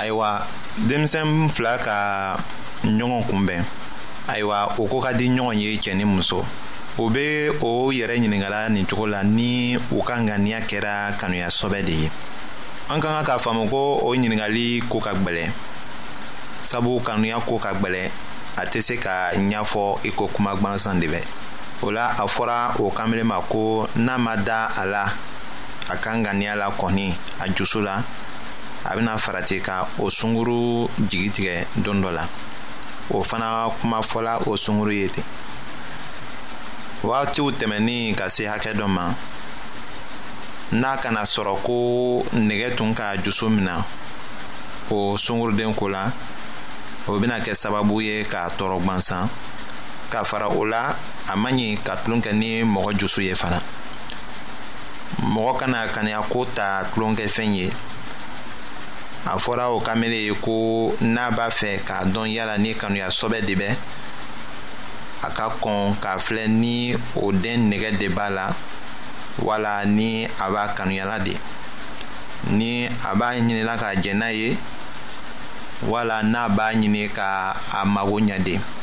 ayiwa denmisɛn fila ka ɲɔgɔn kunbɛn ayiwa o ko ka di ɲɔgɔn ye cɛ ni muso o be o yɛrɛ ɲiningala nin cogo la ni u ka ŋaniya kɛra kanuya sɔbɛ de ye an ka kan k'a faamu ko o ɲiningali ko ka gwɛlɛ sabu kanuya ko ka gwɛlɛ a tɛ se ka ɲafɔ i ko kuma gwansan de bɛ o la a fɔra o kanbele ma ko n'a ma da a la a ka ŋaniya la kɔni a jusu la a bɛna farati ka o sunguru jigi tigɛ don dɔ la o fana kuma fɔla o sunguru ye ten wagatiw tɛmɛni ka se hakɛ dɔ ma n'a kana sɔrɔ ko nɛgɛ tun ka jusu mina o sunguruden ko la o bɛna kɛ sababu ye k'a tɔɔrɔ gwansan k'a fara o la a man ɲi ka tulon kɛ ni mɔgɔ jusu ye fana mɔgɔ kana kaniya ko ta tulonkɛfɛn ye a fɔra o kamele ye ko n'a b'a fɛ k'a dɔn yala ni kanuya sɔbɛ de bɛ a ka kɔn k'a filɛ ni o den nɛgɛ de b'a la wala ni a b'a kanuyala de ni a b'a ɲinila k'a jɛn n'a ye wala n'a b'a ɲini ka a mago ɲɛ de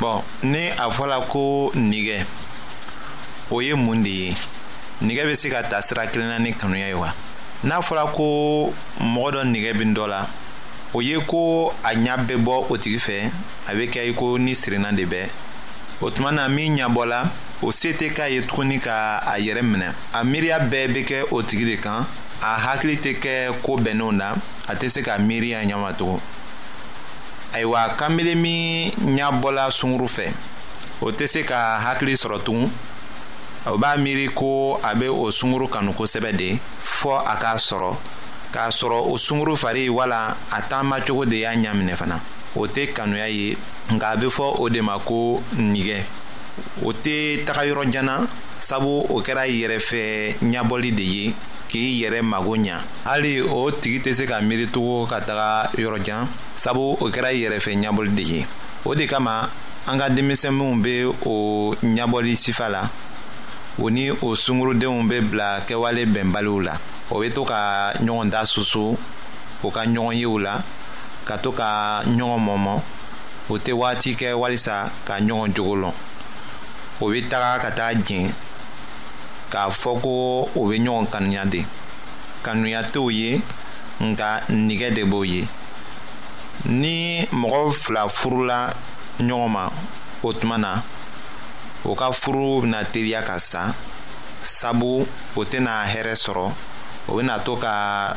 bɔn ni a fɔla ko nigɛ o ye mun de ye nigɛ bɛ se ka ta sira kelenna ni kanuya ye wa n'a fɔra ko mɔgɔ dɔ nigɛ bɛ dɔ la o ye ko a ɲa bɛ bɔ o tigi fɛ a bɛ kɛ i ko ni sirenna de bɛ o tuma na min ɲabɔla o se tɛ k'a ye tuguni ka a yɛrɛ minɛ a miiriya bɛɛ bɛ kɛ o tigi de kan a hakili tɛ kɛ ko bɛnnenw na a tɛ se ka miiriya ɲama tugun ayiwa kanbele min ɲabɔla sunguru fɛ o tɛ se ka hakili sɔrɔ tugun o b'a miiri ko a bɛ o sunguru kanu kosɛbɛ de fɔ a k'a sɔrɔ k'a sɔrɔ o sunguru fari wala a taama cogo de y'a ɲaminɛ fana o tɛ kanuya ye nka a bɛ fɔ o de ma ko nigɛ o tɛ taga yɔrɔ janna sabu o kɛra yɛrɛfɛ ɲabɔli de ye k'i yɛrɛ mago ɲa hali o tigi tɛ se ka miiritogo ka taga yɔrɔ jan sabu o kɛra yɛrɛfɛ ɲabɔli de ye o de kama an ka denmisɛnninw be o ɲabɔli sifa la o ni o sungurudenw be bila kɛwale bɛnbaliw la o be to ka ɲɔgɔn da susu o ka ɲɔgɔn yew la ka to ka ɲɔgɔn mɔmɔ o tɛ waati kɛ walisa ka ɲɔgɔn jogo lɔn o be taga ka taga jɛn k'a fɔ ko o bɛ ɲɔgɔn kanuya de kanuya t'o ye nka nigɛ de b'o ye ni mɔgɔ fila furula ɲɔgɔn ma o tuma na o ka furu bɛna teliya ka sa sabu o tɛna hɛrɛ sɔrɔ o bɛna to ka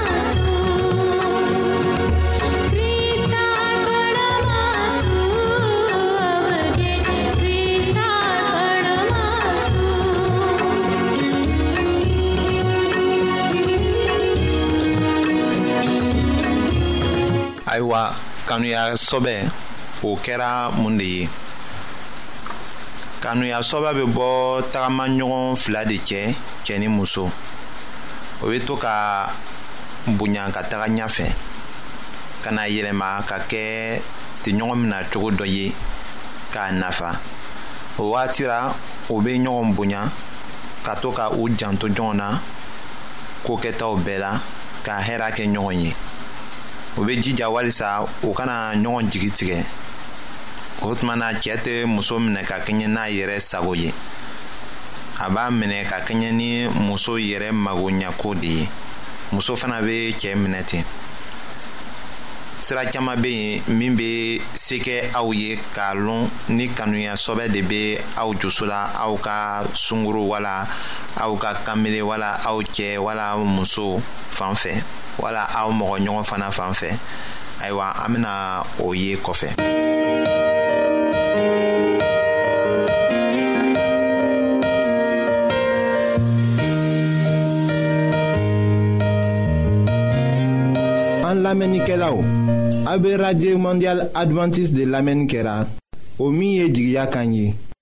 ayiwa kanuya sɔbɛ o kɛra mun de ye kanuya sɔbɛ bɛ bɔ tagama ɲɔgɔn fila de cɛ cɛ ni muso o bɛ to ka bonya ka taga ɲɛfɛ ka na yɛlɛma ka kɛ tɛɲɔgɔn min na cogo dɔ ye k'a nafa o waati la o bɛ ɲɔgɔn bonya ka to ka u janto ɲɔgɔn na ko kɛtaw bɛɛ la ka hɛrɛ kɛ ɲɔgɔn ye o bɛ jija walisa u kana ɲɔgɔn jigi tigɛ o tuma na cɛ tɛ muso minɛ ka kɛɲɛ n'a yɛrɛ sago ye a b'a minɛ ka kɛɲɛ ni muso yɛrɛ magoɲako de ye muso fana bɛ cɛ minɛ ten sira caman bɛ yen min bɛ se kɛ aw ye k'a lɔn ni kanuya sɔbɛ de bɛ aw dusu la aw ka sunkuru wala aw ka kanbele wala aw cɛ wala muso fan fɛ wala aw mɔgɔ ɲɔgɔn fana fan fɛ ayiwa an bɛna o ye kɔfɛ an lamɛnnikɛlaw a bɛ radio mondial adventiste de lamɛnni kɛra o min ye jigiya kan ye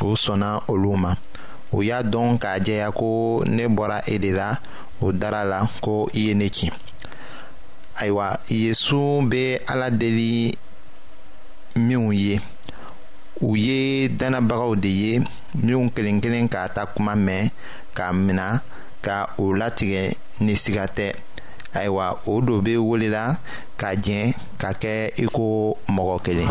u sɔnna olu ma u y'a dɔn k'a jɛya ko ne bɔra e de la o dara la ko i ye ne ci ayiwa yesu bɛ ala deli minnu ye u ye dannabagaw de ye minnu kelen kelen k'a ta kuma mɛn k'a mina ka o latigɛ ni siga tɛ ayiwa o do bɛ welela ka jɛn ka kɛ i ko mɔgɔ kelen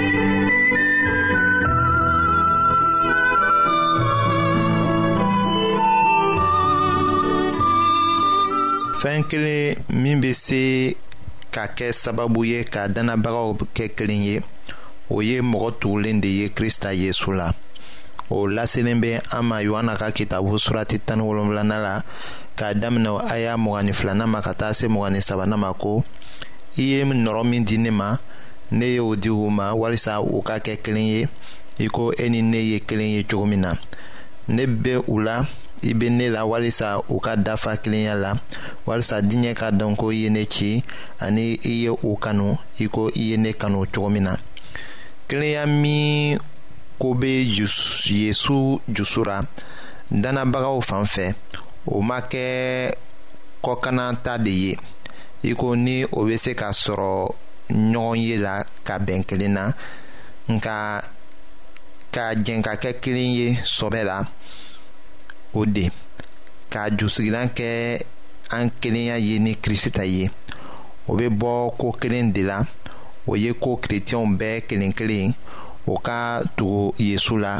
fɛn kelen min bɛ se ka kɛ sababu ye ka dannabagaw kɛ kelen ye o ye mɔgɔ tugulen de ye krista yesu la o laselen bɛ an ma yohana ka kitabu surati tan ni wolonwulana la k'a daminɛ a y'a mɔgɔ ni filanan ma ka taa se mɔgɔ ni sabanan ma ko i ye nɔrɔ min di ne ma ne ye o di u ma walisa u ka kɛ kelen ye i ko e ni ne ye kelen ye cogo min na ne bɛ u la i bɛ ne la walisa u ka dafa kelenya la walisa diɲɛ ka dɔn ko i ye ne ci ani i ye u kanu i ko i ye ne kanu cogo min na kelenya min ko bɛ yesu jusura dannabagaw fan fɛ o ma kɛ kɔkanna ta de ye i ko ni o bɛ se ka sɔrɔ ɲɔgɔn ye la ka bɛn kelen na nka ka jɛn ka kɛ kelen ye sɔbɛ la o de ka jusigilan kɛ an kelenya ye ni kirisita ye o bɛ bɔ ko kelen de la o ye ko kerecɛnw bɛɛ kelen kelen o ka tugu yesu la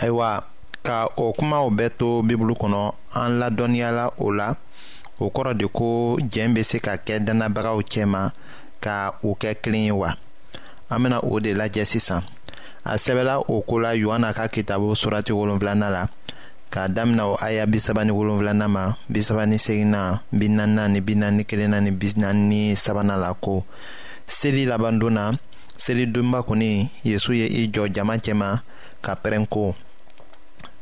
ayiwa ka o kumaw bɛɛ to bibulu kɔnɔ an ladɔnniyala o la o kɔrɔ de ko jɛn bɛ se ka kɛ dannabagaw cɛma ka u kɛ kelen ye wa an bɛna o de lajɛ sisan a sɛbɛla o ko la yohana ka kitabu surati wolonwulanan la k'a damina o aya bisaba ni wolonfilana ma bisaba ni segina bi naaninan ni bi naani kelenna ni bi naani ni sabana la ko seli laban don na seli donba kɔni yezu ye i jɔ jama cɛma ka pɛrɛn ko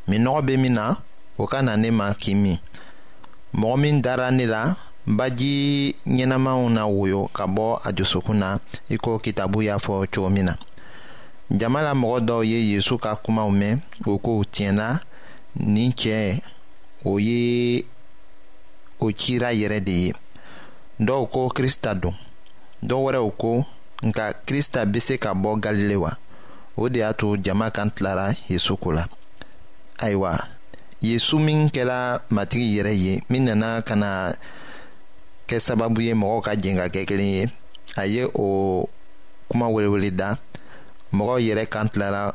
minnɔgɔ bɛ min na o ka na ne ma k'i min mɔgɔ min dara ne la baji ɲɛnamaw na woyo ka bɔ a dusukun na i ko kitabu y'a fɔ cogo min na jama la mɔgɔ dɔw ye yezu ka kumaw mɛn o ko tiɲɛ na nin cɛ o ye o cira yɛrɛ de ye dɔw ko krista don dɔw wɛrɛw ko nka krista bɛ se ka bɔ galile wa o de y'a to jama kan tilara yesu ko la ayiwa yesu min kɛra matigi yɛrɛ ye min nana ka na kɛ sababu ye mɔgɔw ka jɛn ka kɛ kelen ye a ye o kuma welewele da mɔgɔw yɛrɛ kan tilara